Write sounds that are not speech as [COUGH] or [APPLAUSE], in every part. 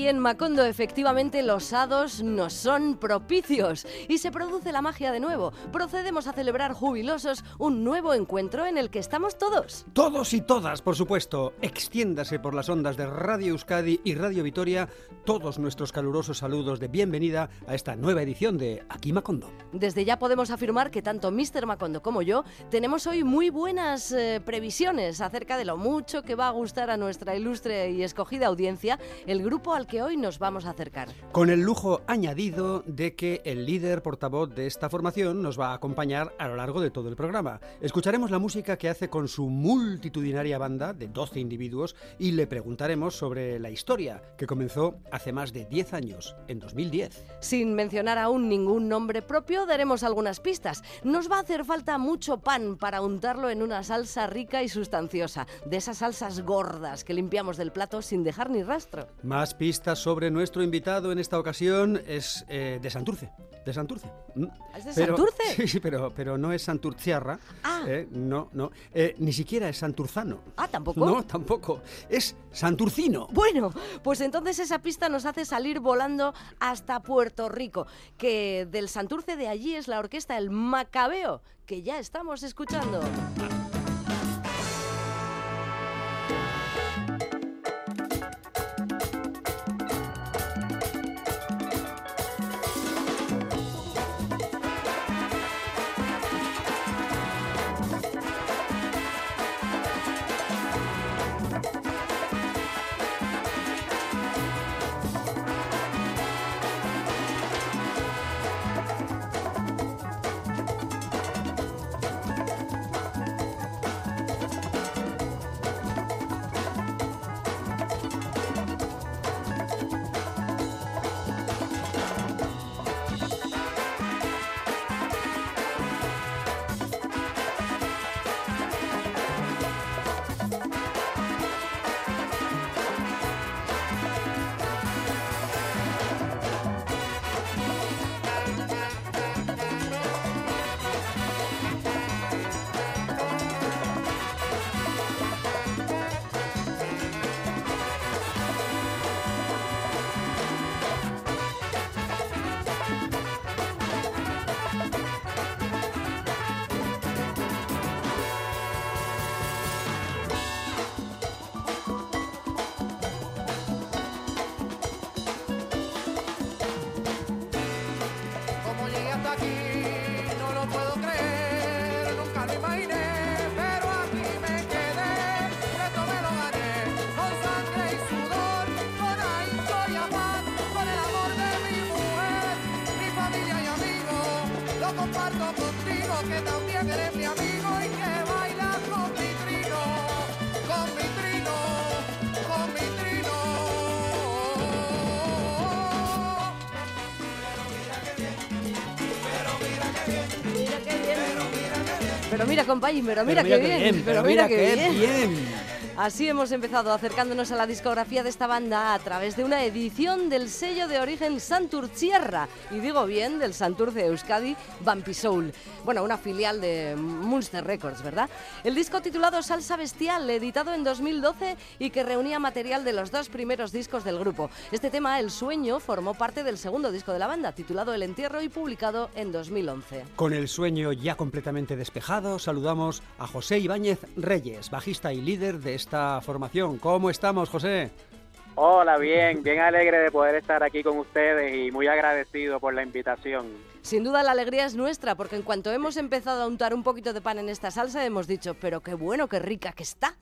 Aquí en Macondo efectivamente los hados nos son propicios y se produce la magia de nuevo. Procedemos a celebrar jubilosos un nuevo encuentro en el que estamos todos. Todos y todas, por supuesto. Extiéndase por las ondas de Radio Euskadi y Radio Vitoria todos nuestros calurosos saludos de bienvenida a esta nueva edición de Aquí Macondo. Desde ya podemos afirmar que tanto Mr. Macondo como yo tenemos hoy muy buenas eh, previsiones acerca de lo mucho que va a gustar a nuestra ilustre y escogida audiencia el grupo al que hoy nos vamos a acercar. Con el lujo añadido de que el líder portavoz de esta formación nos va a acompañar a lo largo de todo el programa. Escucharemos la música que hace con su multitudinaria banda de 12 individuos y le preguntaremos sobre la historia que comenzó hace más de 10 años, en 2010. Sin mencionar aún ningún nombre propio, daremos algunas pistas. Nos va a hacer falta mucho pan para untarlo en una salsa rica y sustanciosa, de esas salsas gordas que limpiamos del plato sin dejar ni rastro. Más pistas sobre nuestro invitado en esta ocasión es eh, de Santurce. De Santurce. Mm. ¿Es de Pero- Santurce? Sí, [LAUGHS] sí, pero, pero no es Santurciarra. Ah. eh, no, no. Eh, ni siquiera es Santurzano. Ah, ¿tampoco? No, tampoco. Es Santurcino. Bueno, pues entonces esa pista nos hace salir volando hasta Puerto Rico, que del Santurce de allí es la orquesta El Macabeo, que ya estamos escuchando. Comparto contigo, que también eres mi amigo y que bailas con mi trino, con mi trino, con mi trino. Mira qué bien. Pero mira, compañero, pero mira, Pero qué bien. pero mira qué bien. Así hemos empezado acercándonos a la discografía de esta banda a través de una edición del sello de origen Santurcierra, y digo bien, del Santurce Euskadi Vampi Soul. Bueno, una filial de Munster Records, ¿verdad? El disco titulado Salsa Bestial, editado en 2012 y que reunía material de los dos primeros discos del grupo. Este tema, El Sueño, formó parte del segundo disco de la banda, titulado El Entierro y publicado en 2011. Con el sueño ya completamente despejado, saludamos a José Ibáñez Reyes, bajista y líder de esta formación. ¿Cómo estamos, José? Hola, bien, bien alegre de poder estar aquí con ustedes y muy agradecido por la invitación. Sin duda la alegría es nuestra, porque en cuanto hemos empezado a untar un poquito de pan en esta salsa, hemos dicho, pero qué bueno, qué rica que está.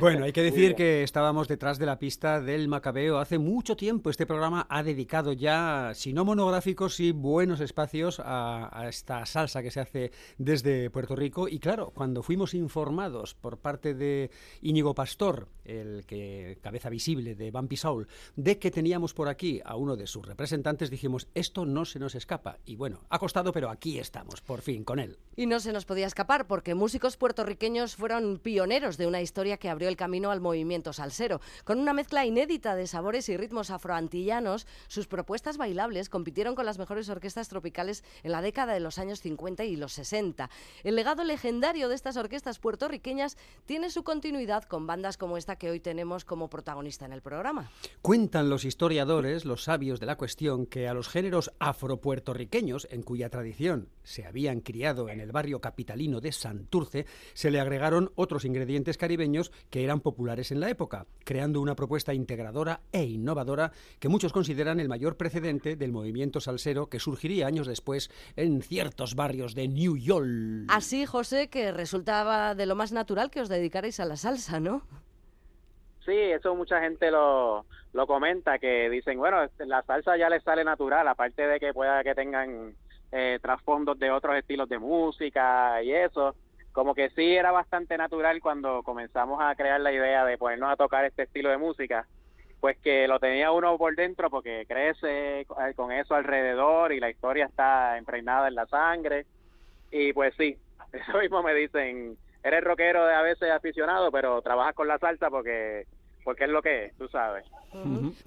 Bueno, hay que [LAUGHS] decir que estábamos detrás de la pista del Macabeo hace mucho tiempo. Este programa ha dedicado ya, si no monográficos, sí buenos espacios a, a esta salsa que se hace desde Puerto Rico. Y claro, cuando fuimos informados por parte de Íñigo Pastor, el que cabeza visible de Bumpy Soul, de que teníamos por aquí a uno de sus representantes, dijimos, esto no se nos escapa. Y bueno, ha costado, pero aquí estamos, por fin, con él. Y no se nos podía escapar, porque músicos puertorriqueños fueron pioneros de una historia que abrió el camino al movimiento salsero. Con una mezcla inédita de sabores y ritmos afroantillanos, sus propuestas bailables compitieron con las mejores orquestas tropicales en la década de los años 50 y los 60. El legado legendario de estas orquestas puertorriqueñas tiene su continuidad con bandas como esta que hoy tenemos como protagonista en el programa. Cuentan los historiadores, los sabios de la cuestión, que a los géneros afropuertorriqueños, en cuya tradición se habían criado en el barrio capitalino de Santurce, se le agregaron otros ingredientes caribeños que eran populares en la época, creando una propuesta integradora e innovadora que muchos consideran el mayor precedente del movimiento salsero que surgiría años después en ciertos barrios de New York. Así, José, que resultaba de lo más natural que os dedicarais a la salsa, ¿no? Sí, eso mucha gente lo, lo comenta, que dicen, bueno, este, la salsa ya les sale natural, aparte de que pueda que tengan eh, trasfondos de otros estilos de música y eso, como que sí era bastante natural cuando comenzamos a crear la idea de ponernos a tocar este estilo de música, pues que lo tenía uno por dentro porque crece con eso alrededor y la historia está impregnada en la sangre. Y pues sí, [LAUGHS] eso mismo me dicen, eres rockero de a veces aficionado, pero trabajas con la salsa porque porque es lo que es, tú sabes.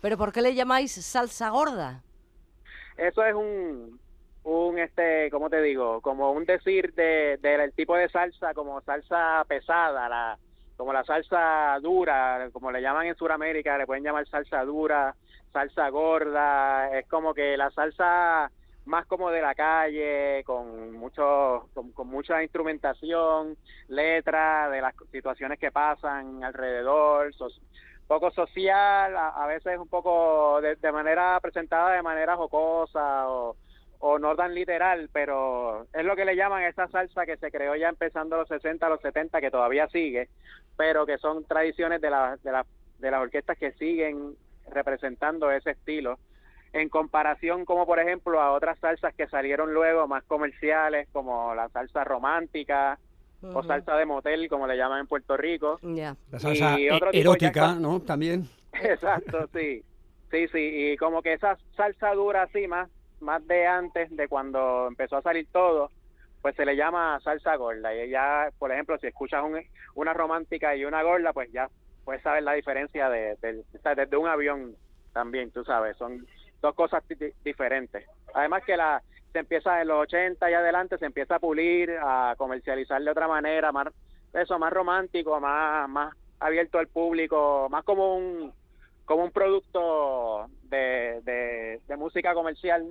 ¿Pero por qué le llamáis salsa gorda? Eso es un un este, ¿cómo te digo? Como un decir de del tipo de salsa como salsa pesada, la como la salsa dura, como le llaman en Sudamérica, le pueden llamar salsa dura, salsa gorda, es como que la salsa más como de la calle, con mucho, con, mucha instrumentación, letra de las situaciones que pasan alrededor, so- poco social, a, a veces un poco de, de manera presentada de manera jocosa o, o no tan literal, pero es lo que le llaman esa salsa que se creó ya empezando los 60, los 70, que todavía sigue, pero que son tradiciones de, la, de, la, de las orquestas que siguen representando ese estilo en comparación como por ejemplo a otras salsas que salieron luego más comerciales como la salsa romántica o salsa de motel como le llaman en Puerto Rico Ya. La salsa Y otro tipo erótica, ya- ¿no? También. [LAUGHS] exacto sí sí sí y como que esa salsa dura así más más de antes de cuando empezó a salir todo pues se le llama salsa gorda y ya por ejemplo si escuchas un- una romántica y una gorda pues ya puedes saber la diferencia de, desde un avión también tú sabes son dos cosas di- diferentes además que la se empieza en los 80 y adelante se empieza a pulir a comercializar de otra manera más eso más romántico más más abierto al público más como un como un producto de, de, música comercial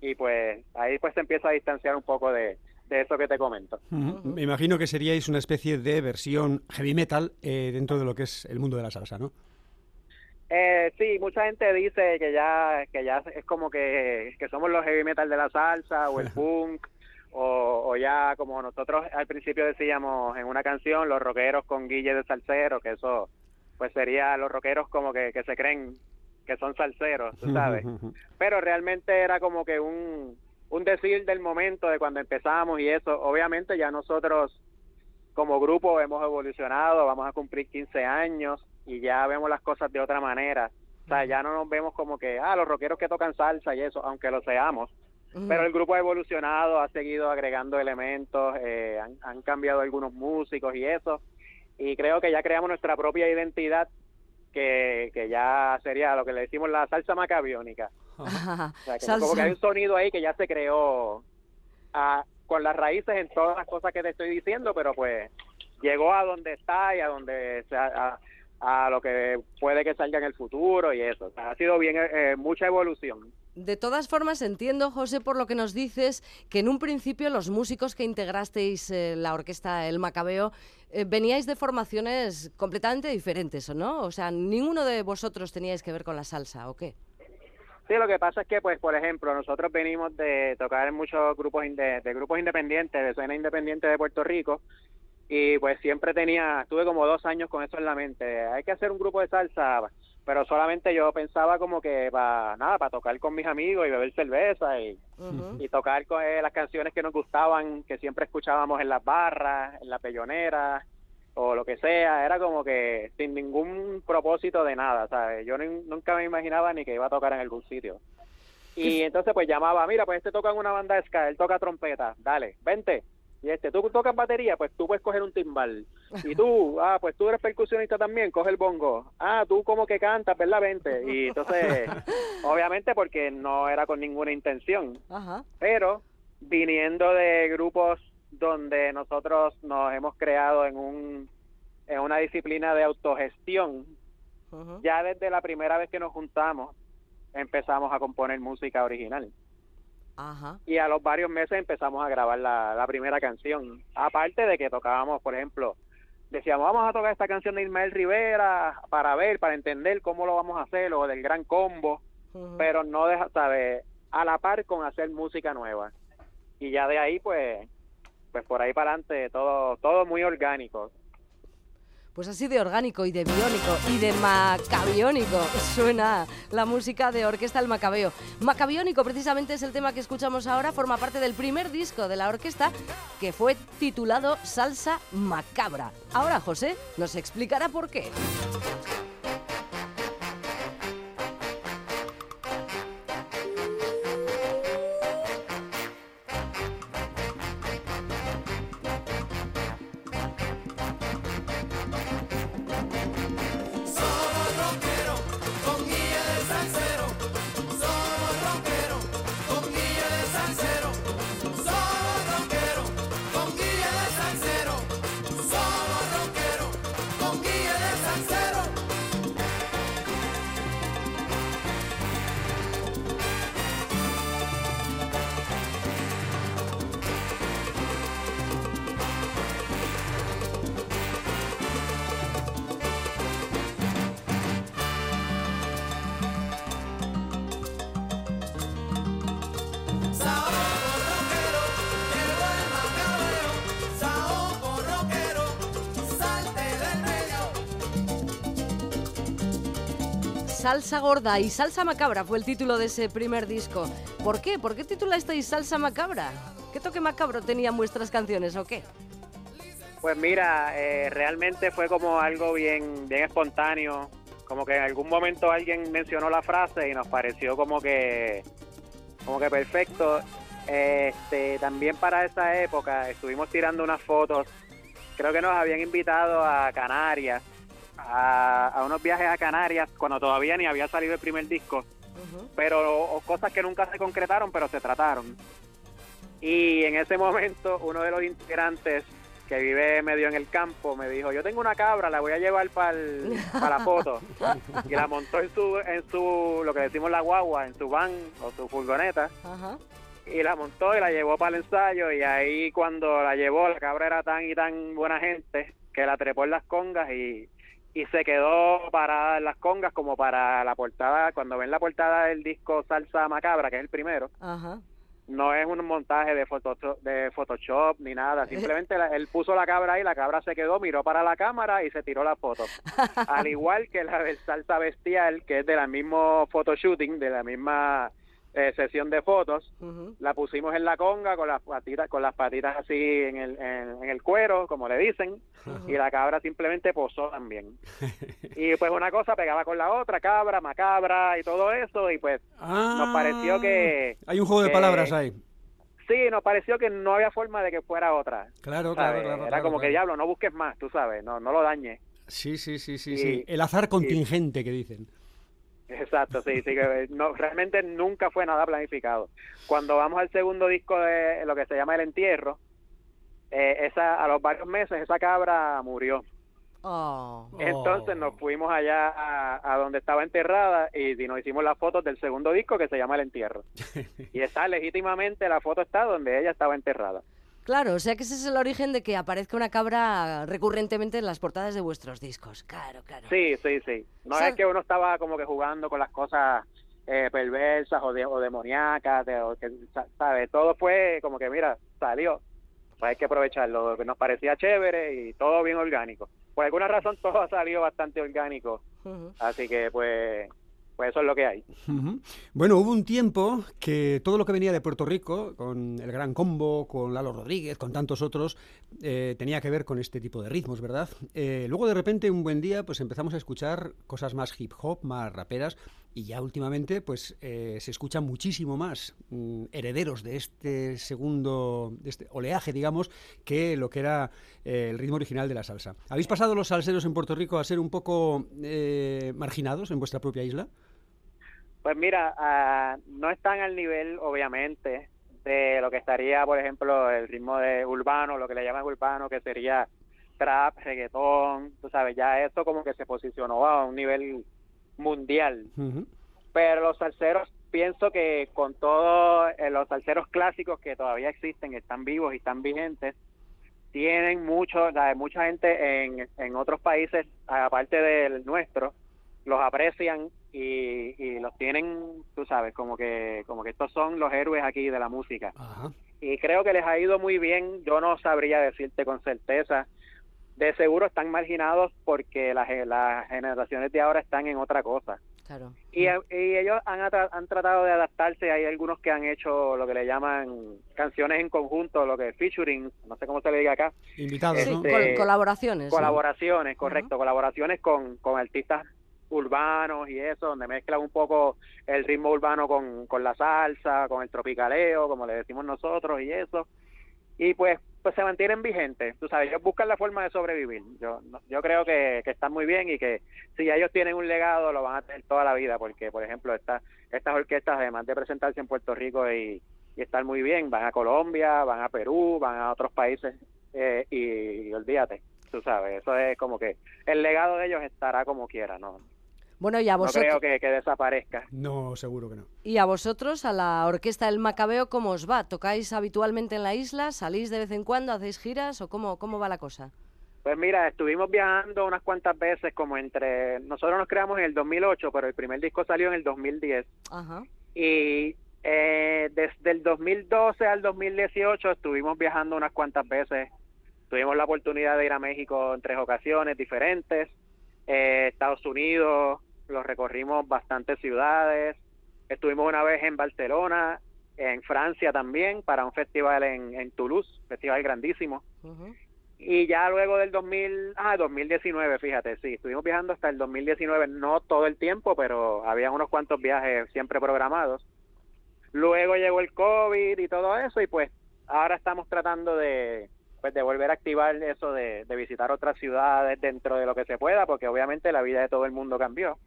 y pues ahí pues se empieza a distanciar un poco de, de eso que te comento. Me imagino que seríais una especie de versión heavy metal eh, dentro de lo que es el mundo de la salsa, ¿no? Eh, sí, mucha gente dice que ya que ya es como que, que somos los heavy metal de la salsa o el [LAUGHS] punk o, o ya como nosotros al principio decíamos en una canción los rockeros con Guille de salsero que eso pues sería los rockeros como que, que se creen que son salseros, tú sabes. [LAUGHS] pero realmente era como que un, un decir del momento de cuando empezamos y eso. Obviamente ya nosotros como grupo hemos evolucionado, vamos a cumplir 15 años y ya vemos las cosas de otra manera. O sea, ya no nos vemos como que, ah, los rockeros que tocan salsa y eso, aunque lo seamos. Pero el grupo ha evolucionado, ha seguido agregando elementos, eh, han, han cambiado algunos músicos y eso. Y creo que ya creamos nuestra propia identidad, que, que ya sería lo que le decimos la salsa macabiónica. Ajá. O sea, que como que hay un sonido ahí que ya se creó ah, con las raíces en todas las cosas que te estoy diciendo, pero pues llegó a donde está y a donde se- a, a lo que puede que salga en el futuro y eso. O sea, ha sido bien eh, mucha evolución. De todas formas, entiendo, José, por lo que nos dices, que en un principio los músicos que integrasteis eh, la orquesta El Macabeo eh, veníais de formaciones completamente diferentes, ¿o no? O sea, ninguno de vosotros teníais que ver con la salsa, ¿o qué? Sí, lo que pasa es que, pues, por ejemplo, nosotros venimos de tocar en muchos grupos de grupos independientes, de escena independiente de Puerto Rico, y pues siempre tenía, estuve como dos años con eso en la mente. Hay que hacer un grupo de salsa, pero solamente yo pensaba como que para nada, para tocar con mis amigos y beber cerveza y, y tocar con, eh, las canciones que nos gustaban, que siempre escuchábamos en las barras, en la pellonera o lo que sea, era como que sin ningún propósito de nada, ¿sabes? Yo nunca me imaginaba ni que iba a tocar en algún sitio. Y entonces pues llamaba, mira, pues este toca en una banda de ska, él toca trompeta, dale, vente. Y este, tú tocas batería, pues tú puedes coger un timbal. Y [LAUGHS] tú, ah, pues tú eres percusionista también, coge el bongo. Ah, tú como que cantas, ¿verdad? Vente. Y entonces, [LAUGHS] obviamente porque no era con ninguna intención. Ajá. Pero viniendo de grupos donde nosotros nos hemos creado en un en una disciplina de autogestión, ya desde la primera vez que nos juntamos empezamos a componer música original Ajá. y a los varios meses empezamos a grabar la, la primera canción. Aparte de que tocábamos, por ejemplo, decíamos, vamos a tocar esta canción de Ismael Rivera para ver, para entender cómo lo vamos a hacer, o del gran combo, pero no deja, ¿sabes? A la par con hacer música nueva. Y ya de ahí, pues, pues por ahí para adelante, todo, todo muy orgánico. Pues así de orgánico y de biónico y de macabiónico suena la música de Orquesta El Macabeo. Macabiónico precisamente es el tema que escuchamos ahora, forma parte del primer disco de la orquesta que fue titulado Salsa Macabra. Ahora José nos explicará por qué. Salsa Gorda y Salsa Macabra fue el título de ese primer disco. ¿Por qué? ¿Por qué titulasteis Salsa Macabra? ¿Qué toque macabro tenían vuestras canciones o qué? Pues mira, eh, realmente fue como algo bien, bien espontáneo, como que en algún momento alguien mencionó la frase y nos pareció como que, como que perfecto. Este, también para esa época estuvimos tirando unas fotos, creo que nos habían invitado a Canarias, a, a unos viajes a Canarias cuando todavía ni había salido el primer disco, pero o cosas que nunca se concretaron, pero se trataron. Y en ese momento uno de los integrantes que vive medio en el campo me dijo, yo tengo una cabra, la voy a llevar para la foto. [LAUGHS] Y la montó en su, en su, lo que decimos la guagua, en su van o su furgoneta. Y la montó y la llevó para el ensayo y ahí cuando la llevó, la cabra era tan y tan buena gente que la trepó en las congas y, y se quedó parada en las congas como para la portada, cuando ven la portada del disco Salsa Macabra, que es el primero, Ajá. no es un montaje de Photoshop, de Photoshop ni nada, simplemente la- él puso la cabra ahí, la cabra se quedó, miró para la cámara y se tiró la foto. [LAUGHS] Al igual que la del Salsa Bestial, que es de la mismo photoshooting, de la misma eh, sesión de fotos, la pusimos en la conga con las patitas con las patitas así en el, en, en el cuero como le dicen y la cabra simplemente posó también [LAUGHS] y pues una cosa pegaba con la otra cabra macabra y todo eso y pues nos pareció que Ah, Hay un juego de que- palabras ahí. sí nos pareció que no había forma de que fuera otra Claro, claro, claro. era claro, como que diablo no busques más tú sabes no no lo dañes Sí, sí, sí, sí, Y- sí. El azar contingente que dicen. Exacto, sí, sí, que no, realmente nunca fue nada planificado. Cuando vamos al segundo disco de lo que se llama El Entierro, eh, esa, a los varios meses esa cabra murió. Oh. Entonces nos fuimos allá a, a donde estaba enterrada y, y nos hicimos las fotos del segundo disco que se llama El Entierro. [LAUGHS] Y está legítimamente, la foto está donde ella estaba enterrada. Claro, o sea que ese es el origen de que aparezca una cabra recurrentemente en las portadas de vuestros discos. Claro, claro. Sí, sí, sí. No es que uno estaba como que jugando con las cosas eh, perversas o, de, o demoníacas, de- o que, sa- ¿sabes? Todo fue como que, mira, salió. Pues hay que aprovecharlo, que nos parecía chévere y todo bien orgánico. Por alguna razón todo ha salido bastante orgánico, así que pues, pues eso es lo que hay. Bueno, hubo un tiempo que todo lo que venía de Puerto Rico, con el Gran Combo, con Lalo Rodríguez, con tantos otros, eh, tenía que ver con este tipo de ritmos, ¿verdad? Eh, luego de repente un buen día pues empezamos a escuchar cosas más hip hop, más raperas y ya últimamente pues eh, se escucha muchísimo más mm, herederos de este segundo de este oleaje, digamos, que lo que era el ritmo original de la salsa. ¿Habéis pasado los salseros en Puerto Rico a ser un poco marginados en vuestra propia isla? Pues mira, ah, no están al nivel, obviamente, de lo que estaría, por ejemplo, el ritmo de urbano, lo que le llaman urbano, que sería trap, reggaetón, tú sabes, ya eso como que se posicionó a un nivel mundial. Pero los salseros, pienso que con todos los salseros clásicos que todavía existen, están vivos y están vigentes, tienen mucho, o sea, mucha gente en, en otros países, aparte del nuestro, los aprecian y, y los tienen, tú sabes, como que, como que estos son los héroes aquí de la música. Ajá. Y creo que les ha ido muy bien, yo no sabría decirte con certeza. De seguro están marginados porque las, las generaciones de ahora están en otra cosa. Claro. Y, y ellos han, han tratado de adaptarse. Hay algunos que han hecho lo que le llaman canciones en conjunto, lo que es featuring, no sé cómo se le diga acá. Invitados. Este, col- colaboraciones. ¿no? Colaboraciones, correcto, colaboraciones con, con artistas urbanos y eso, donde mezclan un poco el ritmo urbano con, con la salsa, con el tropicaleo, como le decimos nosotros y eso. Y pues pues se mantienen vigentes, tú sabes, ellos buscan la forma de sobrevivir. Yo yo creo que, que están muy bien y que si ellos tienen un legado lo van a tener toda la vida, porque por ejemplo esta, estas orquestas, además de presentarse en Puerto Rico y, y estar muy bien, van a Colombia, van a Perú, van a otros países eh, y, y olvídate, tú sabes, eso es como que el legado de ellos estará como quiera, ¿no? Bueno, y a No vosotros. creo que, que desaparezca. No, seguro que no. Y a vosotros, a la Orquesta del Macabeo, ¿cómo os va? ¿Tocáis habitualmente en la isla? ¿Salís de vez en cuando? ¿Hacéis giras? ¿O cómo, cómo va la cosa? Pues mira, estuvimos viajando unas cuantas veces como entre... Nosotros nos creamos en el 2008, pero el primer disco salió en el 2010. Ajá. Y eh, desde el 2012 al 2018 estuvimos viajando unas cuantas veces. Tuvimos la oportunidad de ir a México en tres ocasiones diferentes. Eh, Estados Unidos, los recorrimos bastantes ciudades. Estuvimos una vez en Barcelona, en Francia también, para un festival en, en Toulouse, festival grandísimo. Y ya luego del 2000, ah, 2019, fíjate, sí, estuvimos viajando hasta el 2019, no todo el tiempo, pero había unos cuantos viajes siempre programados. Luego llegó el COVID y todo eso, y pues ahora estamos tratando de, pues, de volver a activar eso de, de visitar otras ciudades dentro de lo que se pueda, porque obviamente la vida de todo el mundo cambió.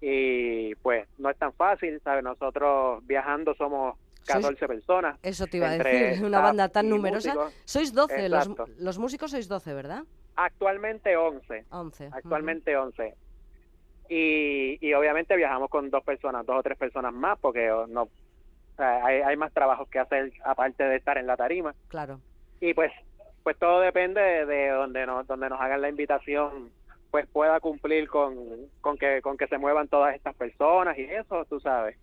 Y pues no es tan fácil, ¿sabes? Nosotros viajando somos Sois- 14 personas. Eso te iba a decir, [LAUGHS] una banda tan numerosa. músicos. Sois 12, los, músicos sois 12, ¿verdad? Actualmente 11. 11. ujú. actualmente 11. Y, y obviamente viajamos con dos personas, dos o tres personas más, porque oh, no hay, hay más trabajos que hacer aparte de estar en la tarima. Claro. Y pues pues todo depende de, de donde nos donde nos hagan la invitación, pues pueda cumplir con, con que con que se muevan todas estas personas y eso, tú sabes.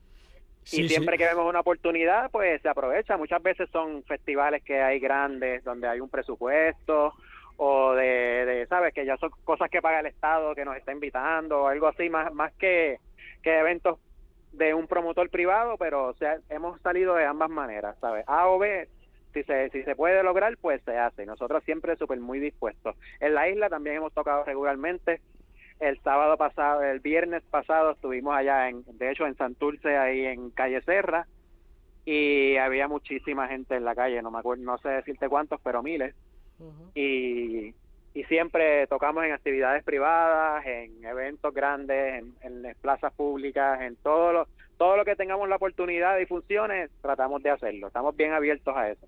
Sí, y sí. siempre que vemos una oportunidad, pues se aprovecha. Muchas veces son festivales que hay grandes, donde hay un presupuesto, o de, de, ¿sabes? Que ya son cosas que paga el Estado, que nos está invitando, o algo así, más, más que, que eventos de un promotor privado, pero o sea, hemos salido de ambas maneras, ¿sabes? A o B, si se, si se puede lograr, pues se hace. Nosotros siempre súper muy dispuestos. En la isla también hemos tocado regularmente. El sábado pasado, el viernes pasado estuvimos allá, en, de hecho en Santurce, ahí en Calle Serra, y había muchísima gente en la calle, no me acuerdo, no sé decirte cuántos, pero miles. Y, y siempre tocamos en actividades privadas, en eventos grandes, en, en las plazas públicas, en todo lo, todo lo que tengamos la oportunidad y funciones, tratamos de hacerlo. Estamos bien abiertos a eso.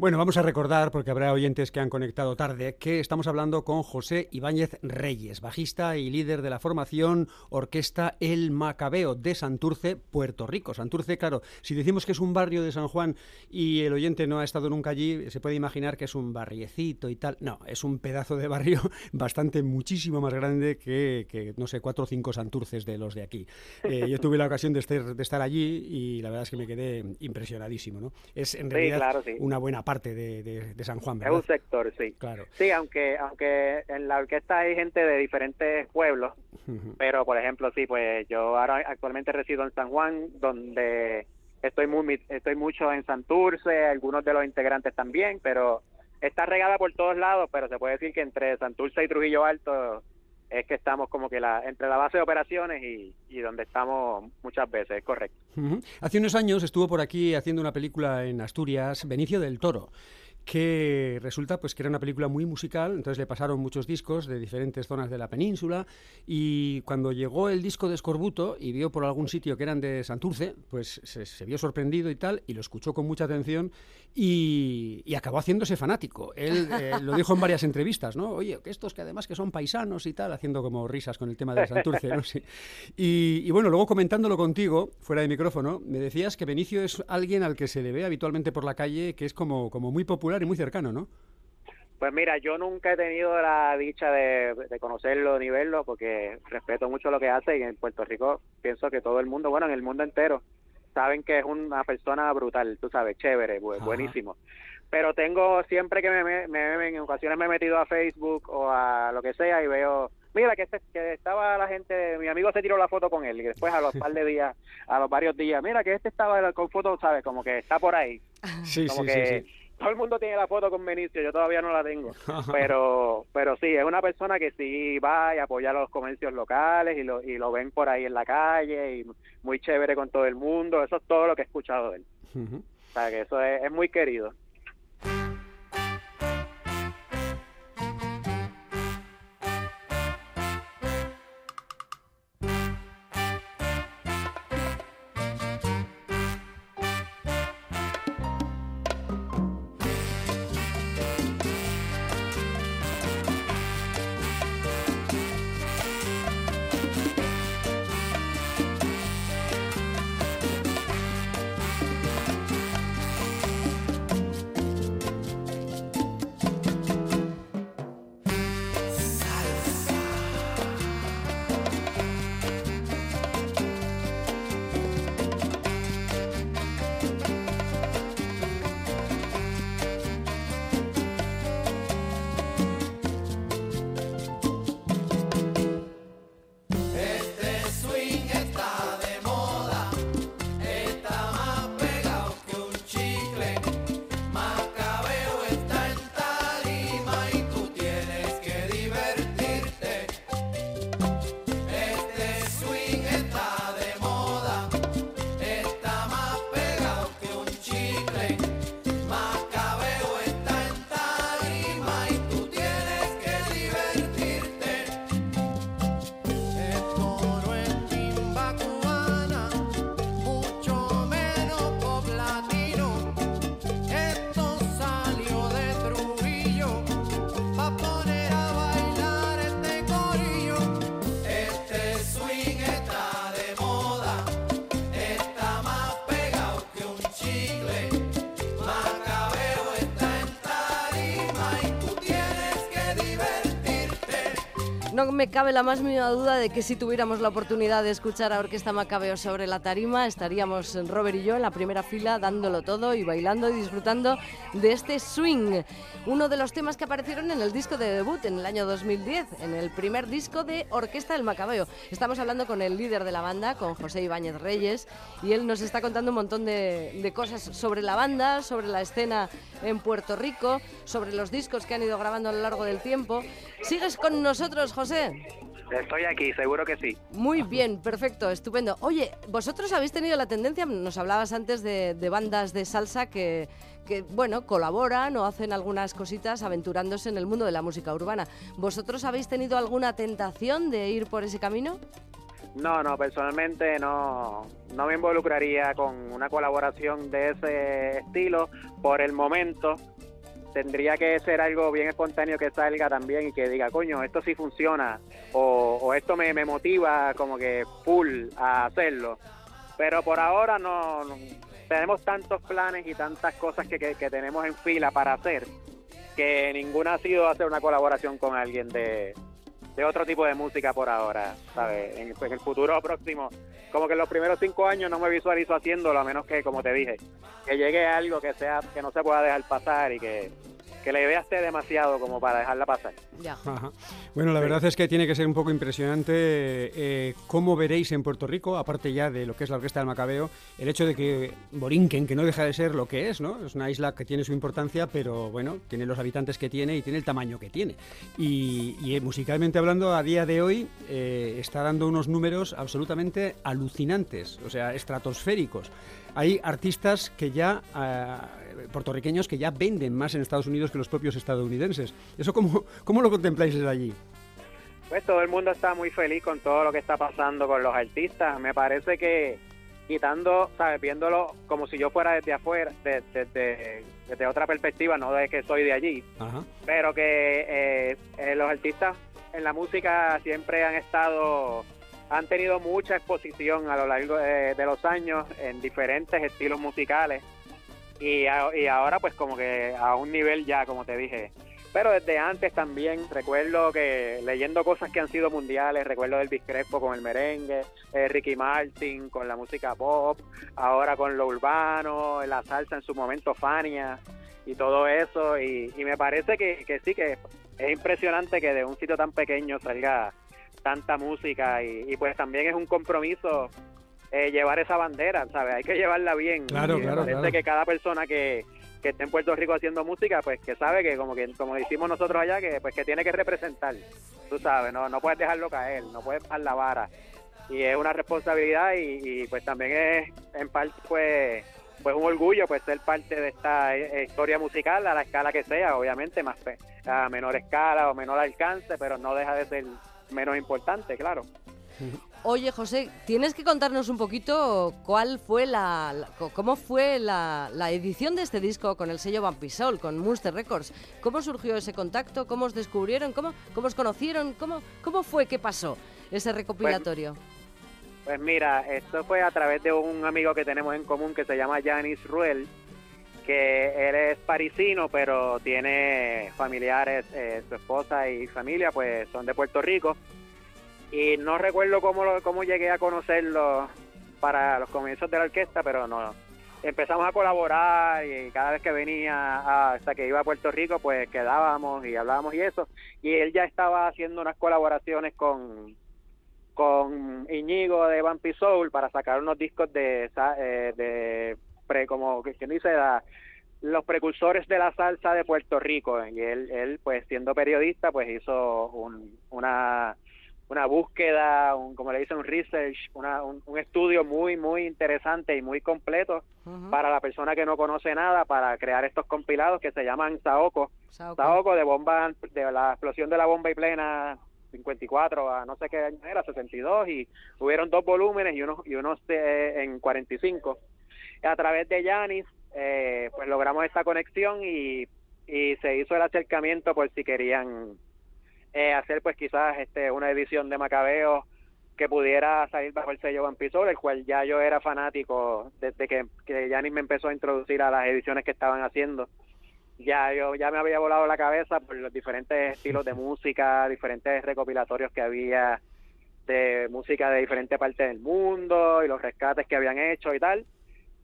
Bueno, vamos a recordar, porque habrá oyentes que han conectado tarde, que estamos hablando con José Ibáñez Reyes, bajista y líder de la formación Orquesta El Macabeo de Santurce, Puerto Rico. Santurce, claro, si decimos que es un barrio de San Juan y el oyente no ha estado nunca allí, se puede imaginar que es un barriecito y tal. No, es un pedazo de barrio [LAUGHS] bastante, muchísimo más grande que, que, no sé, cuatro o cinco Santurces de los de aquí. Eh, yo tuve la ocasión de estar, de estar allí y la verdad es que me quedé impresionadísimo, ¿no? Es en Sí, realidad claro, sí. una buena parte de, de- de San Juan, Es un sector, sí. Claro. Sí, aunque aunque en la orquesta hay gente de diferentes pueblos, pero por ejemplo, sí, pues yo ahora actualmente resido en San Juan, donde estoy muy estoy mucho en Santurce, algunos de los integrantes también, pero está regada por todos lados, pero se puede decir que entre Santurce y Trujillo Alto es que estamos como que la, entre la base de operaciones y, y donde estamos muchas veces, es correcto. Ujú. Hace unos años estuvo por aquí haciendo una película en Asturias, Benicio del Toro que resulta pues que era una película muy musical, entonces le pasaron muchos discos de diferentes zonas de la península y cuando llegó el disco de Escorbuto y vio por algún sitio que eran de Santurce, pues se, se vio sorprendido y tal y lo escuchó con mucha atención y, y acabó haciéndose fanático. Él eh, lo dijo en varias entrevistas, ¿no? Oye, que estos que además que son paisanos y tal, haciendo como risas con el tema de Santurce, ¿no? Sí. Y, y bueno, luego comentándolo contigo, fuera de micrófono, me decías que Benicio es alguien al que se le ve habitualmente por la calle, que es como, como muy popular y muy cercano, ¿no? Pues mira, yo nunca he tenido la dicha de, de conocerlo ni verlo porque respeto mucho lo que hace y en Puerto Rico pienso que todo el mundo, bueno, en el mundo entero, saben que es una persona brutal, tú sabes, chévere, bu- Ajá. buenísimo. Pero tengo, siempre que me, me- me- en ocasiones me he metido a Facebook o a lo que sea y veo, mira que, este, que estaba la gente, mi amigo se tiró la foto con él y después a los par de días, a los varios días, mira que este estaba con foto, sabes, como que está por ahí. Sí, Como sí, que sí, sí. Todo el mundo tiene la foto con Benicio, yo todavía no la tengo. [LAUGHS] Pero pero sí, es una persona que sí va y apoya a los comercios locales y lo, y lo ven por ahí en la calle y muy chévere con todo el mundo. Eso es todo lo que he escuchado de él. O sea, que eso es, es muy querido. No me cabe la más mínima duda de que si tuviéramos la oportunidad de escuchar a Orquesta Macabeo sobre la tarima, estaríamos Robert y yo en la primera fila dándolo todo y bailando y disfrutando de este swing. Uno de los temas que aparecieron en el disco de debut en el año 2010, en el primer disco de Orquesta del Macabeo. Estamos hablando con el líder de la banda, con José Ibáñez Reyes, y él nos está contando un montón de, de cosas sobre la banda, sobre la escena en Puerto Rico, sobre los discos que han ido grabando a lo largo del tiempo. ¿Sigues con nosotros, José? Estoy aquí, seguro que sí. Muy bien, perfecto, estupendo. Oye, vosotros habéis tenido la tendencia, nos hablabas antes de, de bandas de salsa que, que, bueno, colaboran o hacen algunas cositas aventurándose en el mundo de la música urbana. ¿Vosotros habéis tenido alguna tentación de ir por ese camino? No, no, personalmente no, no me involucraría con una colaboración de ese estilo por el momento. Tendría que ser algo bien espontáneo que salga también y que diga, coño, esto sí funciona o, o esto me, motiva como que full a hacerlo. Pero por ahora no, no- tenemos tantos planes y tantas cosas que, que- que tenemos en fila para hacer que ninguna ha sido hacer una colaboración con alguien de, de otro tipo de música por ahora, ¿sabes? En, el futuro próximo, como que en los primeros cinco años no me visualizo haciéndolo, a menos que, como te dije, que llegue algo que sea que no se pueda dejar pasar y que, que la idea esté demasiado como para dejarla pasar. Ya. Ajá. Bueno, la verdad es que tiene que ser un poco impresionante eh, cómo veréis en Puerto Rico, aparte ya de lo que es la Orquesta del Macabeo, el hecho de que Borinquen, que no deja de ser lo que es, ¿no? Es una isla que tiene su importancia, pero bueno, tiene los habitantes que tiene y tiene el tamaño que tiene. Y, y, eh, musicalmente hablando, a día de hoy eh, está dando unos números absolutamente alucinantes, o sea, estratosféricos. Hay artistas que ya, eh, puertorriqueños, que ya venden más en Estados Unidos que los propios estadounidenses. ¿Eso cómo, cómo lo contempláis desde allí? Pues todo el mundo está muy feliz con todo lo que está pasando con los artistas. Me parece que quitando, ¿sabes? Viéndolo como si yo fuera desde afuera, desde, desde, desde otra perspectiva, no de que soy de allí, Ajá. pero que eh, eh, los artistas en la música siempre han estado, han tenido mucha exposición a lo largo de, de los años en diferentes estilos musicales y, a- y ahora pues como que a un nivel ya, como te dije, pero desde antes también recuerdo que leyendo cosas que han sido mundiales, recuerdo del Crespo con el merengue, eh, Ricky Martin con la música pop, ahora con lo urbano, la salsa en su momento Fania y todo eso. Y, y me parece que, que sí que es impresionante que de un sitio tan pequeño salga tanta música. Y pues también es un compromiso eh, llevar esa bandera, ¿sabes? Hay que llevarla bien. Claro, y claro, parece claro. que cada persona que, que esté en Puerto Rico haciendo música, pues que sabe que como que como decimos nosotros allá, que pues que tiene que representar, tú sabes, no, no puedes dejarlo caer, no puedes bajar la vara. Y es una responsabilidad y, y, pues también es en parte pues pues un orgullo pues ser parte de esta eh, historia musical a la escala que sea, obviamente más a menor escala o menor alcance, pero no deja de ser menos importante, claro. Oye, José, tienes que contarnos un poquito cuál fue la, cómo fue la, edición de este disco con el sello Vampisol, con Munster Records. ¿Cómo surgió ese contacto? ¿Cómo os descubrieron? ¿Cómo, cómo os conocieron? ¿Cómo, ¿Cómo fue que pasó ese recopilatorio? Pues mira, esto fue a través de un amigo que tenemos en común que se llama Janis Ruel, que él es parisino, pero tiene familiares, eh, su esposa y familia, pues son de Puerto Rico. Y no recuerdo cómo, lo- cómo llegué a conocerlo para los comienzos de la orquesta, pero no. Empezamos a colaborar y cada vez que venía hasta que iba a Puerto Rico, pues quedábamos y hablábamos y eso. Y él ya estaba haciendo unas colaboraciones con, con Iñigo de Vampi Soul para sacar unos discos de, eh, de pre, como quien dice la- los precursores de la salsa de Puerto Rico y él, él pues siendo periodista pues hizo un- una una búsqueda, un, como le dicen, un research, una- un, un estudio muy, muy interesante y muy completo para la persona que no conoce nada para crear estos compilados que se llaman Saoco. Saoco. Saoco de bomba, de la explosión de la bomba y plena 54 a no sé qué año era, 62, y hubieron dos volúmenes y unos, y unos eh, en 45. A través de Yanis, eh, pues logramos esta conexión y, y se hizo el acercamiento por si querían eh, hacer pues quizás este una edición de Macabeo que pudiera salir bajo el sello Vampisol, el cual ya yo era fanático desde que, que me empezó a introducir a las ediciones que estaban haciendo ya yo ya me había volado la cabeza por los diferentes estilos de música, diferentes recopilatorios que había de música de diferentes partes del mundo y los rescates que habían hecho y tal.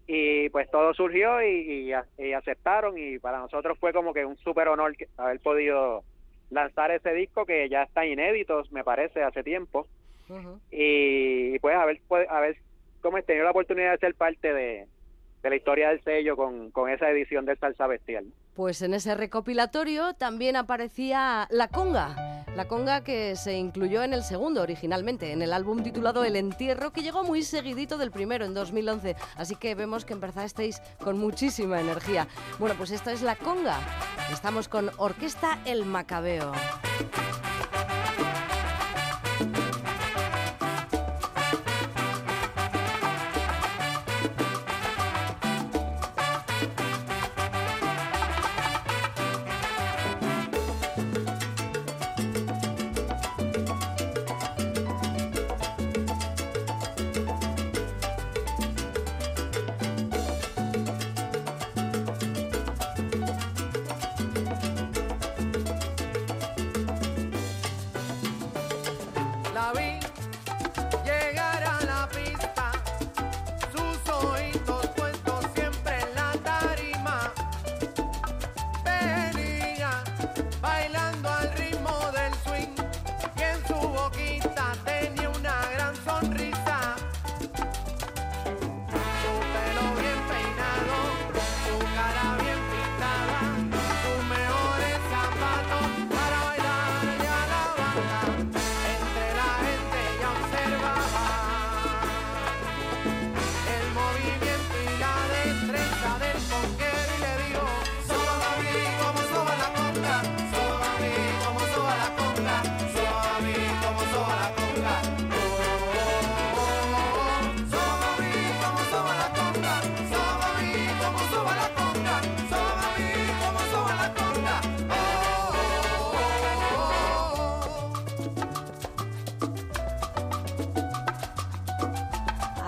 Y pues todo surgió y, y y aceptaron y para nosotros fue como que un súper honor haber podido lanzar ese disco que ya está inédito, me parece, hace tiempo. Y pues haber, pues, haber como he tenido la oportunidad de ser parte de, la historia del sello con, con esa edición de Salsa Bestial. Pues en ese recopilatorio también aparecía la conga, la conga que se incluyó en el segundo originalmente, en el álbum titulado El Entierro, que llegó muy seguidito del primero en 2011, así que vemos que empezasteis con muchísima energía. Bueno, pues esta es la conga, estamos con Orquesta El Macabeo.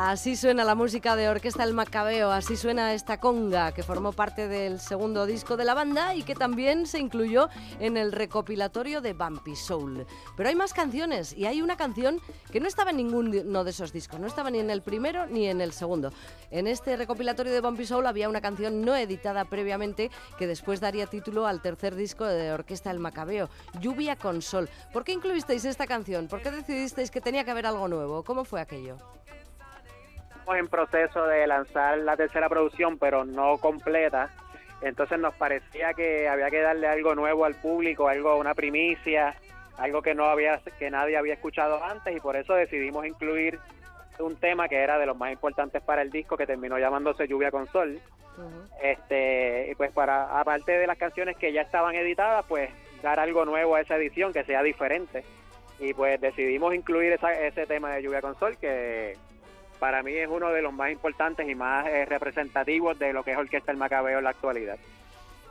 Así suena la música de Orquesta El Macabeo, así suena esta conga que formó parte del segundo disco de la banda y que también se incluyó en el recopilatorio de Bumpy Soul. Pero hay más canciones y hay una canción que no estaba en ninguno de esos discos, no estaba ni en el primero ni en el segundo. En este recopilatorio de Bumpy Soul había una canción no editada previamente que después daría título al tercer disco de Orquesta El Macabeo, Lluvia con Sol. ¿Por qué incluisteis esta canción? ¿Por qué decidisteis que tenía que haber algo nuevo? ¿Cómo fue aquello? Estamos en proceso de lanzar la tercera producción, pero no completa. Entonces nos parecía que había que darle algo nuevo al público, algo, una primicia, algo que no había, que nadie había escuchado antes y por eso decidimos incluir un tema que era de los más importantes para el disco que terminó llamándose Lluvia con Sol. Este, y pues para aparte de las canciones que ya estaban editadas, pues dar algo nuevo a esa edición que sea diferente. Y pues decidimos incluir esa- ese tema de Lluvia con Sol que para mí es uno de los más importantes y más eh, representativos de lo que es Orquesta El Macabeo en la actualidad.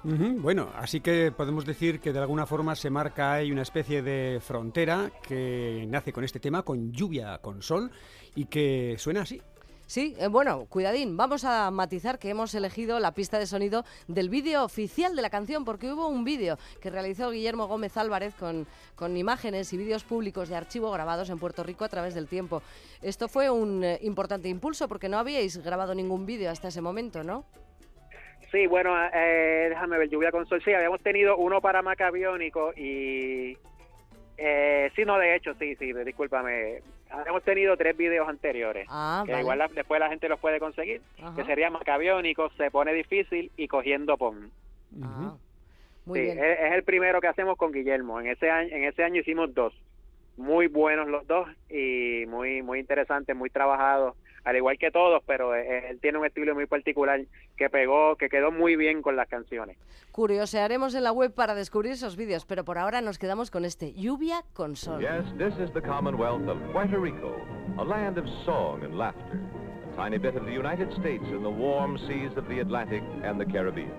Bueno, así que podemos decir que de alguna forma se marca ahí una especie de frontera que nace con este tema, con lluvia, con sol, y que suena así. Sí, eh, bueno, cuidadín, vamos a matizar que hemos elegido la pista de sonido del vídeo oficial de la canción, porque hubo un vídeo que realizó Guillermo Gómez Álvarez con, con imágenes y vídeos públicos de archivo grabados en Puerto Rico a través del tiempo. Esto fue un eh, importante impulso porque no habíais grabado ningún vídeo hasta ese momento, ¿no? Sí, bueno, eh, déjame ver, Lluvia con Sol. Sí, habíamos tenido uno para Macabiónico y... Eh, sí, no, de hecho, sí, sí, discúlpame. Habíamos tenido tres videos anteriores. Ah, que vale. igual la- después la gente los puede conseguir. Ajá. Que sería Macabiónico, Se Pone Difícil y Cogiendo Pon. Ah, muy sí, bien. Es, es el primero que hacemos con Guillermo. En ese año, en ese año hicimos dos. Muy buenos los dos y muy muy interesantes, muy trabajados, al igual que todos, pero él tiene un estilo muy particular que pegó, que quedó muy bien con las canciones. Curiosearemos en la web para descubrir esos vídeos, pero por ahora nos quedamos con este Lluvia con Sol. Yes, this is the Commonwealth of Puerto Rico, a land of song and laughter, a tiny bit of the United States in the warm seas of the Atlantic and the Caribbean.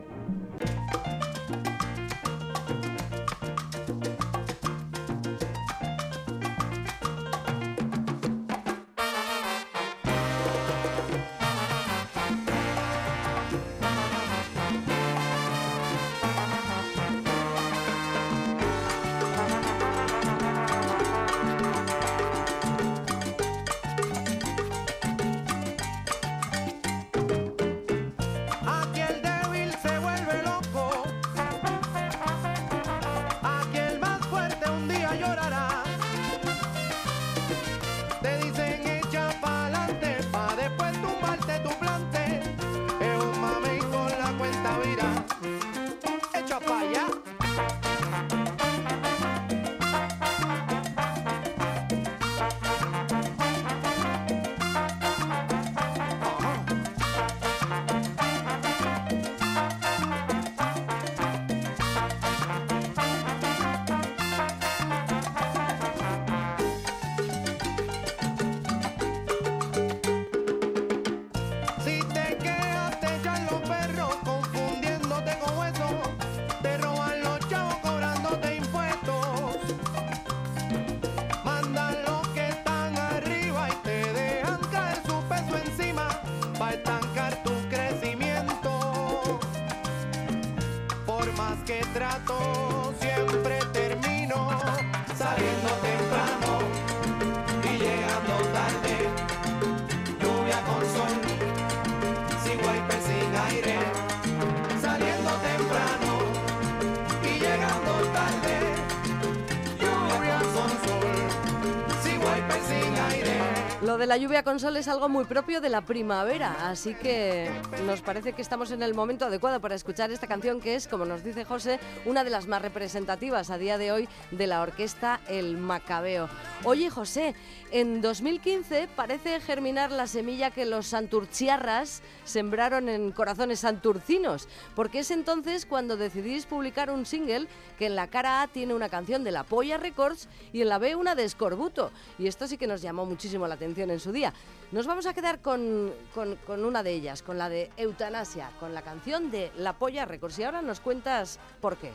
Que trato, de la lluvia con sol es algo muy propio de la primavera, así que nos parece que estamos en el momento adecuado para escuchar esta canción que es, como nos dice José, una de las más representativas a día de hoy de la orquesta El Macabeo. Oye José, en 2015 parece germinar la semilla que los santurciarras sembraron en corazones santurcinos, porque es entonces cuando decidís publicar un single que en la cara A tiene una canción de la Polla Records y en la B una de Escorbuto. Y esto sí que nos llamó muchísimo la atención en su día. Nos vamos a quedar con, con- una de ellas, con la de Eutanasia, con la canción de La Polla Records. Y ahora nos cuentas por qué.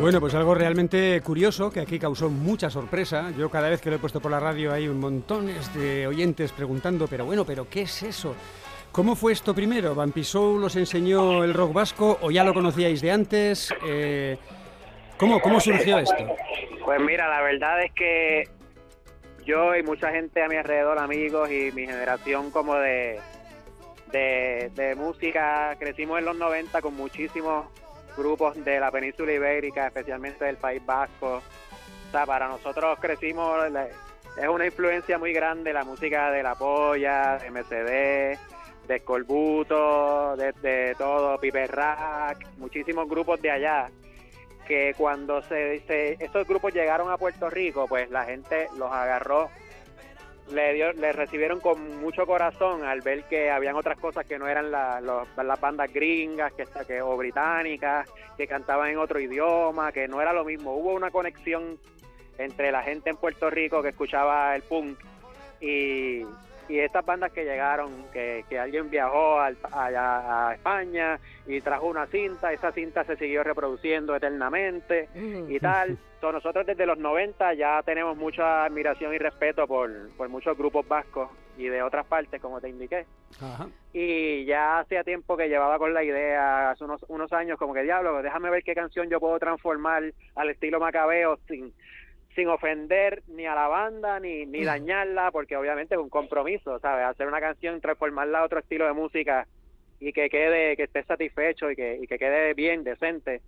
Bueno, pues algo realmente curioso que aquí causó mucha sorpresa. Yo cada vez que lo he puesto por la radio hay un montones de oyentes preguntando, pero bueno, pero ¿qué es eso? ¿Cómo fue esto primero? ¿Vampisou los enseñó el rock vasco o ya lo conocíais de antes? Eh, ¿cómo, ¿Cómo surgió esto? Pues mira, la verdad es que yo y mucha gente a mi alrededor, amigos y mi generación como de, de, de música, crecimos en los 90 con muchísimos grupos de la península ibérica, especialmente del País Vasco. O sea, para nosotros crecimos, es una influencia muy grande la música de La Polla, de MCD, de Escorbuto, de, de todo, Piper Rack, muchísimos grupos de allá que cuando se, se- estos grupos llegaron a Puerto Rico, pues la gente los agarró, le dio, le recibieron con mucho corazón al ver que habían otras cosas que no eran la- las bandas gringas que, que o británicas, que cantaban en otro idioma, que no era lo mismo. Hubo una conexión entre la gente en Puerto Rico que escuchaba el punk y, y estas bandas que llegaron, que, que alguien viajó al- allá a España y trajo una cinta, esa cinta se siguió reproduciendo eternamente y tal. [LAUGHS] So, nosotros desde los 90 ya tenemos mucha admiración y respeto por, por muchos grupos vascos y de otras partes, como te indiqué. Ajá. Y ya hacía tiempo que llevaba con la idea, hace unos, unos años, como que diablo, déjame ver qué canción yo puedo transformar al estilo macabeo sin, sin ofender ni a la banda ni, ni dañarla, porque obviamente es un compromiso, ¿sabes? Hacer una canción, transformarla a otro estilo de música y que quede, que esté satisfecho y que, y que quede bien, decente,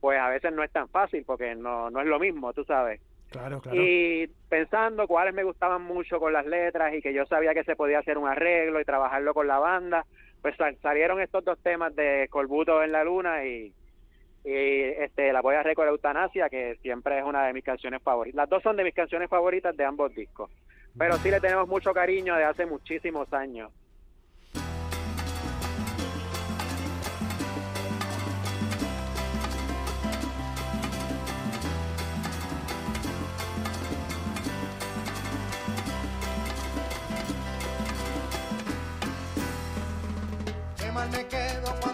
pues a veces no es tan fácil porque no, no es lo mismo, tú sabes. Claro, claro. Y pensando cuáles me gustaban mucho con las letras y que yo sabía que se podía hacer un arreglo y trabajarlo con la banda, pues sal- salieron estos dos temas de Corbuto en la Luna y, y este la voy a recordar Eutanasia, que siempre es una de mis canciones favoritas. Las dos son de mis canciones favoritas de ambos discos, pero sí le tenemos mucho cariño de hace muchísimos años. Qué mal me quedo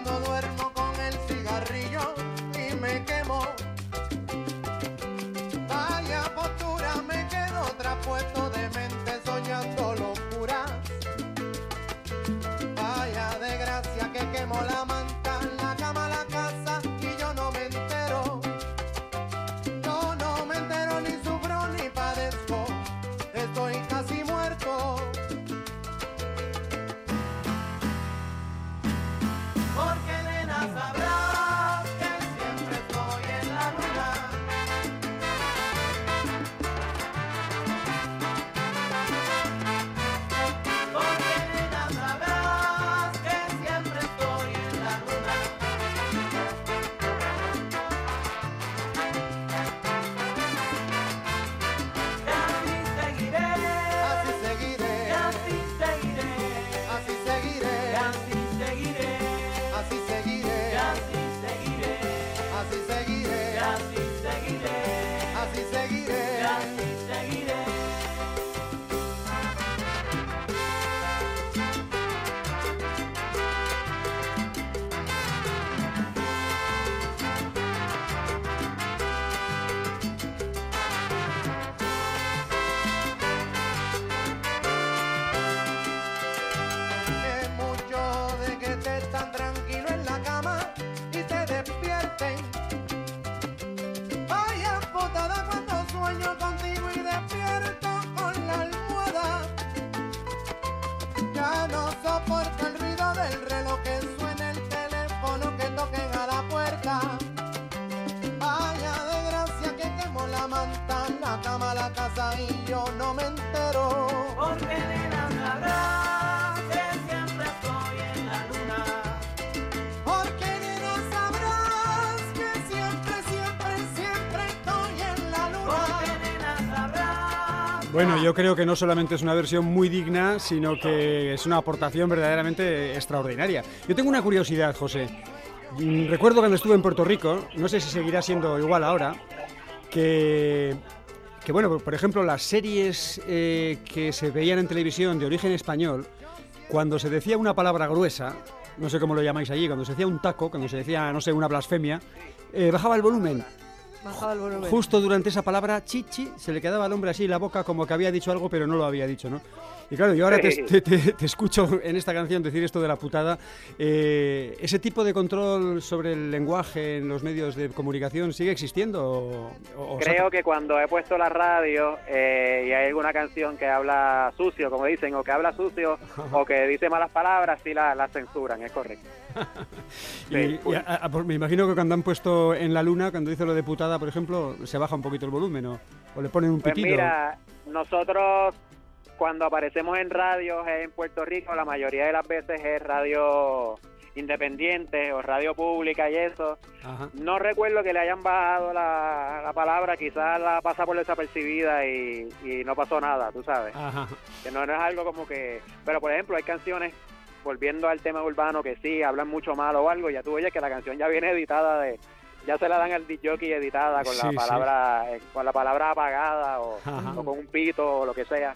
Bueno, yo creo que no solamente es una versión muy digna, sino que es una aportación verdaderamente extraordinaria. Yo tengo una curiosidad, José. Mm, Recuerdo cuando estuve en Puerto Rico, no sé si seguirá siendo igual ahora, que, que bueno, por ejemplo, las series eh, que se veían en televisión de origen español, cuando se decía una palabra gruesa, no sé cómo lo llamáis allí, cuando se decía un taco, cuando se decía, no sé, una blasfemia, eh, bajaba el volumen. Justo durante esa palabra chichi se le quedaba al hombre así la boca como que había dicho algo pero no lo había dicho, ¿no? Y claro, yo ahora te, Sí. te- te- te escucho en esta canción decir esto de la putada. Eh, ¿Ese tipo de control sobre el lenguaje en los medios de comunicación sigue existiendo? o- Creo que cuando he puesto la radio eh, y hay alguna canción que habla sucio, como dicen, o que habla sucio, o que dice malas palabras, sí la, la censuran, es correcto. Y, [LAUGHS] Sí, y a- a- por- me imagino que cuando han puesto en la luna, cuando dice lo de putada, por ejemplo, se baja un poquito el volumen o, o le ponen un Pues pitido. mira, nosotros cuando aparecemos en radios en Puerto Rico, la mayoría de las veces es radio independiente o radio pública y eso. Ajá. No recuerdo que le hayan bajado la, la palabra, quizás la pasa por desapercibida y, y no pasó nada, tú sabes. Ajá. Que no, no es algo como que... Pero por ejemplo, hay canciones, volviendo al tema urbano, que sí, hablan mucho mal o algo, ya tú oyes que la canción ya viene editada de... Ya se la dan al jockey editada con Sí, la palabra eh, con la palabra apagada o con un pito o lo que sea.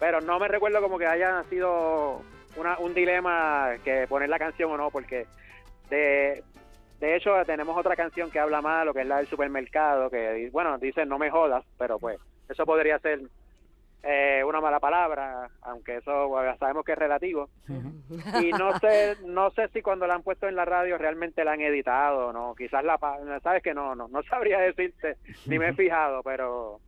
Pero no me recuerdo como que haya sido una, un dilema que poner la canción o no, porque de, de hecho tenemos otra canción que habla mal, lo que es la del supermercado, que bueno, dice no me jodas, pero pues eso podría ser eh, una mala palabra, aunque eso bueno, sabemos que es relativo. Y no [LAUGHS] sé, no sé si cuando la han puesto en la radio realmente la han editado, no, quizás la, sabes que no, no, no sabría decirte, ni me he fijado, pero,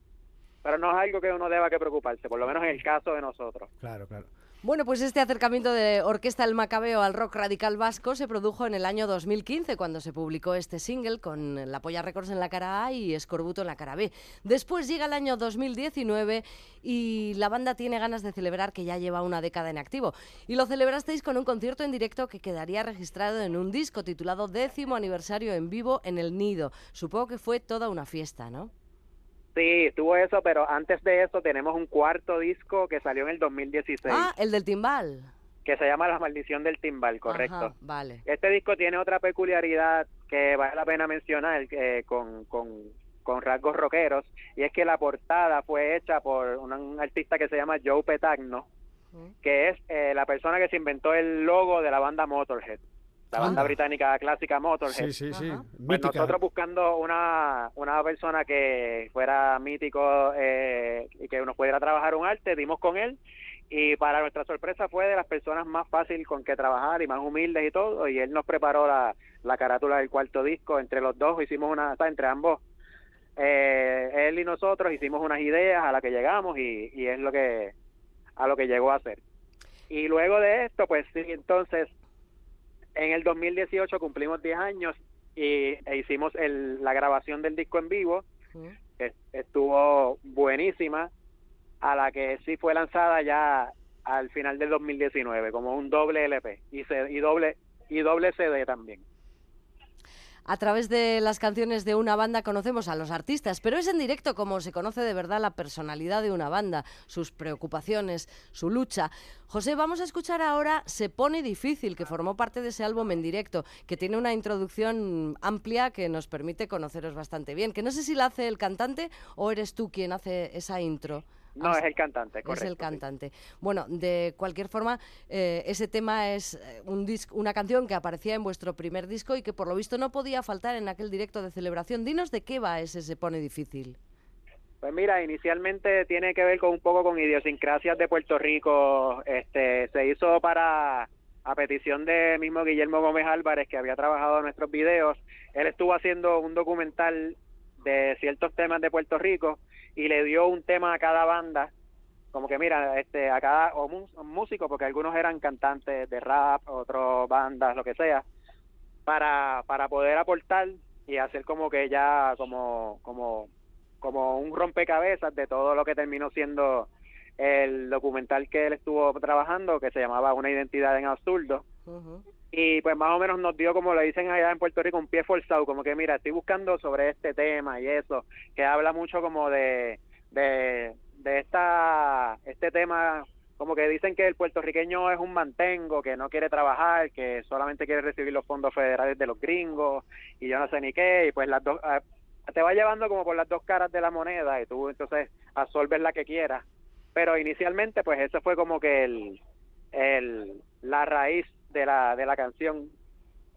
pero no es algo que uno deba que preocuparse, por lo menos en el caso de nosotros. Claro, claro. Bueno, pues este acercamiento de Orquesta El Macabeo al rock radical vasco se produjo en el año 2015, cuando se publicó este single con La Polla Records en la cara A y Escorbuto en la cara B. Después llega el año 2019 y la banda tiene ganas de celebrar que ya lleva una década en activo. Y lo celebrasteis con un concierto en directo que quedaría registrado en un disco titulado Décimo Aniversario en Vivo en el Nido. Supongo que fue toda una fiesta, ¿no? Sí, estuvo eso, pero antes de eso tenemos un cuarto disco que salió en el 2016, Ah, el del timbal. que se llama La Maldición del Timbal, correcto. Ajá, vale. Este disco tiene otra peculiaridad que vale la pena mencionar eh, con, con, con rasgos rockeros, y es que la portada fue hecha por un, un artista que se llama Joe Petagno, que es eh, la persona que se inventó el logo de la banda Motorhead, la banda Anda. británica clásica Motorhead. Sí, sí, sí. Pues Mítica. nosotros buscando una, una persona que fuera mítico eh, y que nos pudiera trabajar un arte, dimos con él y para nuestra sorpresa fue de las personas más fácil con que trabajar y más humildes y todo y él nos preparó la, la carátula del cuarto disco, entre los dos hicimos una, entre ambos, eh, él y nosotros hicimos unas ideas a las que llegamos y, y es lo que a lo que llegó a ser. Y luego de esto, pues sí, entonces en el 2018 cumplimos 10 años y e hicimos el- la grabación del disco en vivo, que estuvo buenísima, a la que sí fue lanzada ya al final del 2019 como un doble LP y, se- y doble y doble CD también. A través de las canciones de una banda conocemos a los artistas, pero es en directo como se conoce de verdad la personalidad de una banda, sus preocupaciones, su lucha. José, vamos a escuchar ahora Se pone difícil, que formó parte de ese álbum en directo, que tiene una introducción amplia que nos permite conoceros bastante bien, que no sé si la hace el cantante o eres tú quien hace esa intro. No, es el cantante, correcto. es el sí. cantante. Bueno, de cualquier forma, eh, ese tema es eh, un dis- una canción que aparecía en vuestro primer disco y que por lo visto no podía faltar en aquel directo de celebración. Dinos de qué va ese Se pone difícil. Pues mira, inicialmente tiene que ver con un poco con idiosincrasias de Puerto Rico. Este, se hizo para a petición de mismo Guillermo Gómez Álvarez que había trabajado en nuestros videos. Él estuvo haciendo un documental de ciertos temas de Puerto Rico y le dio un tema a cada banda, como que mira, este, a cada o músico, porque algunos eran cantantes de rap, otros bandas, lo que sea, para para poder aportar y hacer como que ya como como como un rompecabezas de todo lo que terminó siendo el documental que él estuvo trabajando, que se llamaba Una identidad en absurdo. Y pues más o menos nos dio, como le dicen allá en Puerto Rico, un pie forzado, como que mira, estoy buscando sobre este tema y eso, que habla mucho como de, de, de esta, este tema, como que dicen que el puertorriqueño es un mantengo, que no quiere trabajar, que solamente quiere recibir los fondos federales de los gringos y yo no sé ni qué, y pues las dos, ah, te va llevando como por las dos caras de la moneda y tú entonces absorbes la que quieras. Pero inicialmente pues eso fue como que el, el, la raíz de la, de la canción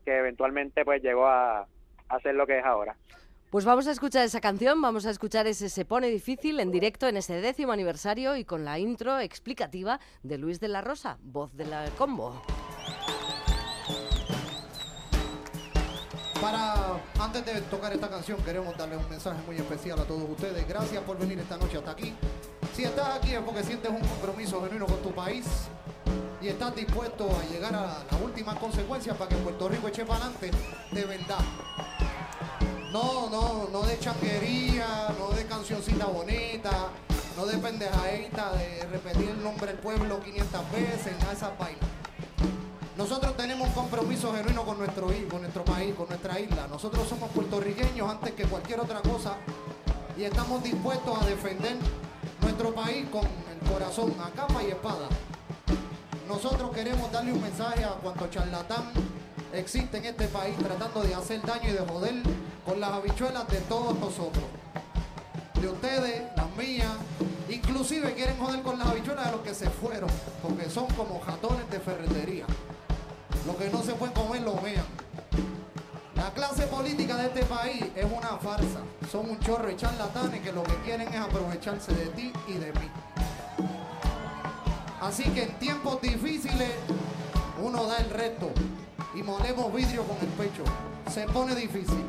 que eventualmente pues llegó a, a ser lo que es ahora. Pues vamos a escuchar esa canción, vamos a escuchar ese Se pone difícil en directo en ese décimo aniversario y con la intro explicativa de Luis de la Rosa, voz de la combo. Para, antes de tocar esta canción, queremos darle un mensaje muy especial a todos ustedes. Gracias por venir esta noche hasta aquí. Si estás aquí es porque sientes un compromiso genuino con tu país y estás dispuesto a llegar a las últimas consecuencias para que Puerto Rico eche para adelante de verdad. No, no, no de changuería, no de cancioncita bonita, no de pendejadita, de repetir el nombre del pueblo 500 veces, nada de esas vainas. Nosotros tenemos un compromiso genuino con nuestro, i- con nuestro país, con nuestra isla. Nosotros somos puertorriqueños antes que cualquier otra cosa y estamos dispuestos a defender nuestro país con el corazón a capa y espada. Nosotros queremos darle un mensaje a cuanto charlatán existe en este país tratando de hacer daño y de joder con las habichuelas de todos nosotros. De ustedes, las mías, inclusive quieren joder con las habichuelas de los que se fueron, porque son como jatones de ferretería. Lo que no se puede comer lo vean. La clase política de este país es una farsa. Son un chorro de charlatanes que lo que quieren es aprovecharse de ti y de mí. Así que en tiempos difíciles uno da el reto y molemos vidrio con el pecho. Se pone difícil.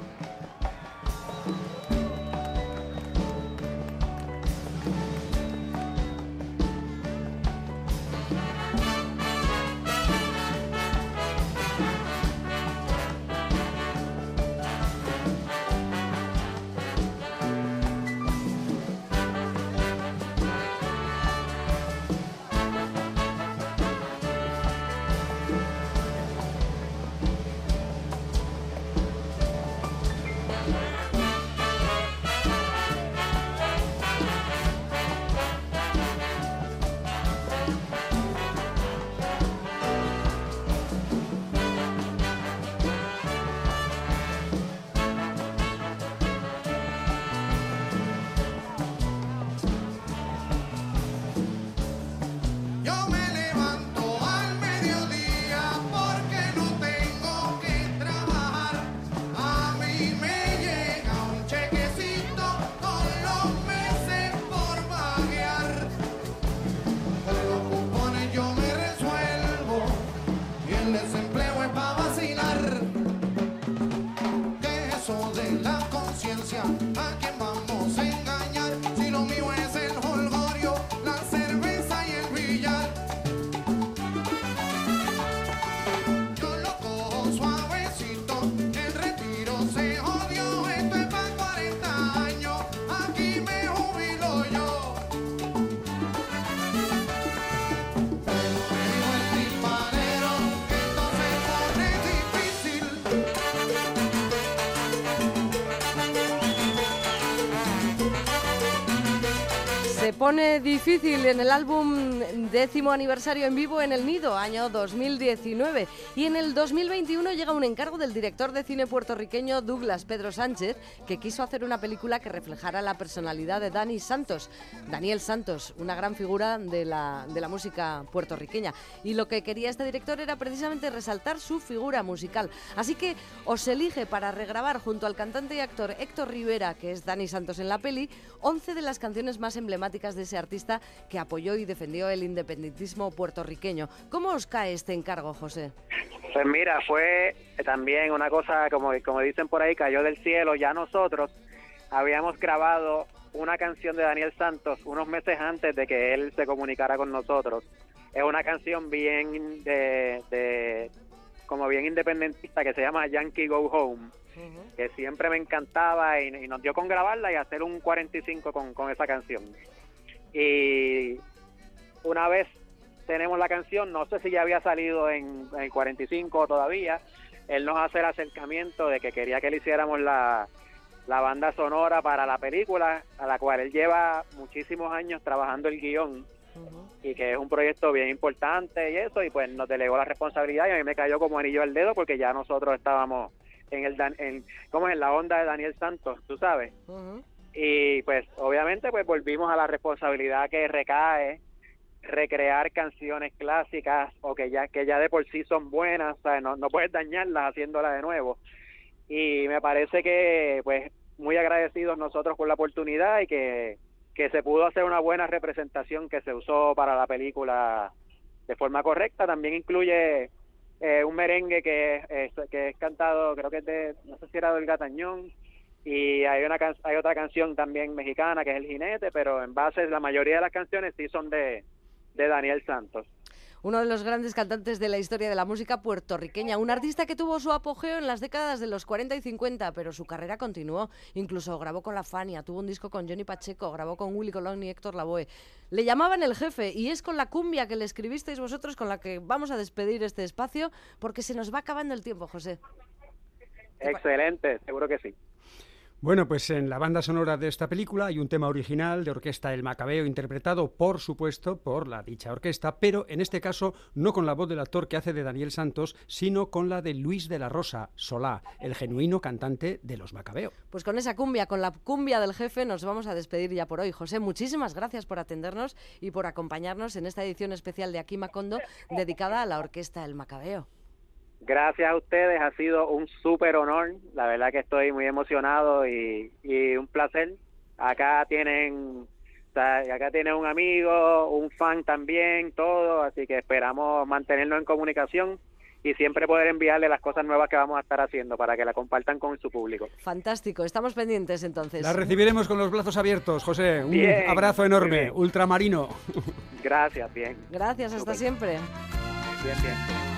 Pone difícil en el álbum décimo aniversario en vivo en el Nido, año 2019. Y en el 2021 llega un encargo del director de cine puertorriqueño Douglas Pedro Sánchez, que quiso hacer una película que reflejara la personalidad de Dani Santos. Daniel Santos, una gran figura de la, de la música puertorriqueña. Y lo que quería este director era precisamente resaltar su figura musical. Así que os elige para regrabar junto al cantante y actor Héctor Rivera, que es Dani Santos en la peli, 11 de las canciones más emblemáticas de ese artista que apoyó y defendió el independentismo puertorriqueño. ¿Cómo os cae este encargo, José? Pues mira, fue también una cosa, como, como dicen por ahí, cayó del cielo. Ya nosotros habíamos grabado una canción de Daniel Santos unos meses antes de que él se comunicara con nosotros. Es una canción bien de, de como bien independentista que se llama Yankee Go Home, que siempre me encantaba y, y nos dio con grabarla y hacer un 45 con, con esa canción. Y una vez tenemos la canción, no sé si ya había salido en, en 45 todavía, él nos hace el acercamiento de que quería que le hiciéramos la, la banda sonora para la película, a la cual él lleva muchísimos años trabajando el guion y que es un proyecto bien importante y eso, y pues nos delegó la responsabilidad y a mí me cayó como anillo al dedo porque ya nosotros estábamos en el en, ¿cómo es? en la onda de Daniel Santos, tú sabes. Y pues obviamente pues volvimos a la responsabilidad que recae recrear canciones clásicas o que ya que ya de por sí son buenas, ¿sabes? No, no puedes dañarlas haciéndolas de nuevo. Y me parece que pues muy agradecidos nosotros por la oportunidad y que, que se pudo hacer una buena representación que se usó para la película de forma correcta. También incluye eh, un merengue que es, que es cantado, creo que es de, no sé si era del Gatañón, y hay una hay otra canción también mexicana que es El Jinete, pero en base la mayoría de las canciones sí son de, de Daniel Santos. Uno de los grandes cantantes de la historia de la música puertorriqueña, un artista que tuvo su apogeo en las décadas de los 40 y 50, pero su carrera continuó. Incluso grabó con La Fania, tuvo un disco con Johnny Pacheco, grabó con Willy Colón y Héctor Lavoe. Le llamaban el jefe y es con la cumbia que le escribisteis vosotros con la que vamos a despedir este espacio porque se nos va acabando el tiempo, José. Excelente, seguro que sí. Bueno, pues en la banda sonora de esta película hay un tema original de orquesta El Macabeo, interpretado, por supuesto, por la dicha orquesta, pero en este caso no con la voz del actor que hace de Daniel Santos, sino con la de Luis de la Rosa, Solá, el genuino cantante de los Macabeo. Pues con esa cumbia, con la cumbia del jefe, nos vamos a despedir ya por hoy. José, muchísimas gracias por atendernos y por acompañarnos en esta edición especial de Aquí Macondo dedicada a la orquesta El Macabeo. Gracias a ustedes, ha sido un súper honor. La verdad que estoy muy emocionado y, y un placer. Acá tienen, o sea, acá tienen un amigo, un fan también, todo. Así que esperamos mantenernos en comunicación y siempre poder enviarle las cosas nuevas que vamos a estar haciendo para que la compartan con su público. Fantástico, estamos pendientes entonces. La recibiremos con los brazos abiertos, José. Un Bien, abrazo enorme, bien. ultramarino. Gracias, bien, Gracias, hasta siempre. bien, bien.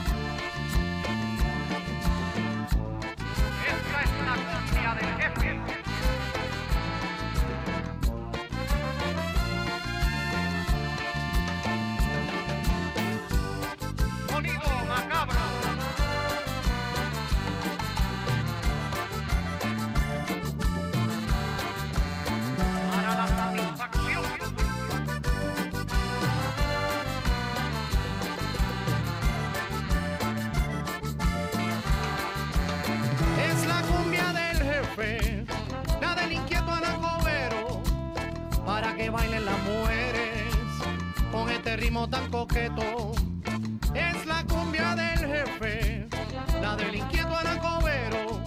Que bailen las mujeres con este ritmo tan coqueto. Es la cumbia del jefe, la del inquieto anacobero.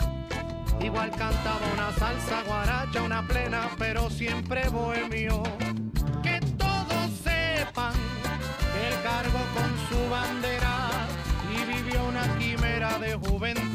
Igual cantaba una salsa guaracha, una plena, pero siempre bohemio. Que todos sepan que él cargó con su bandera y vivió una quimera de juventud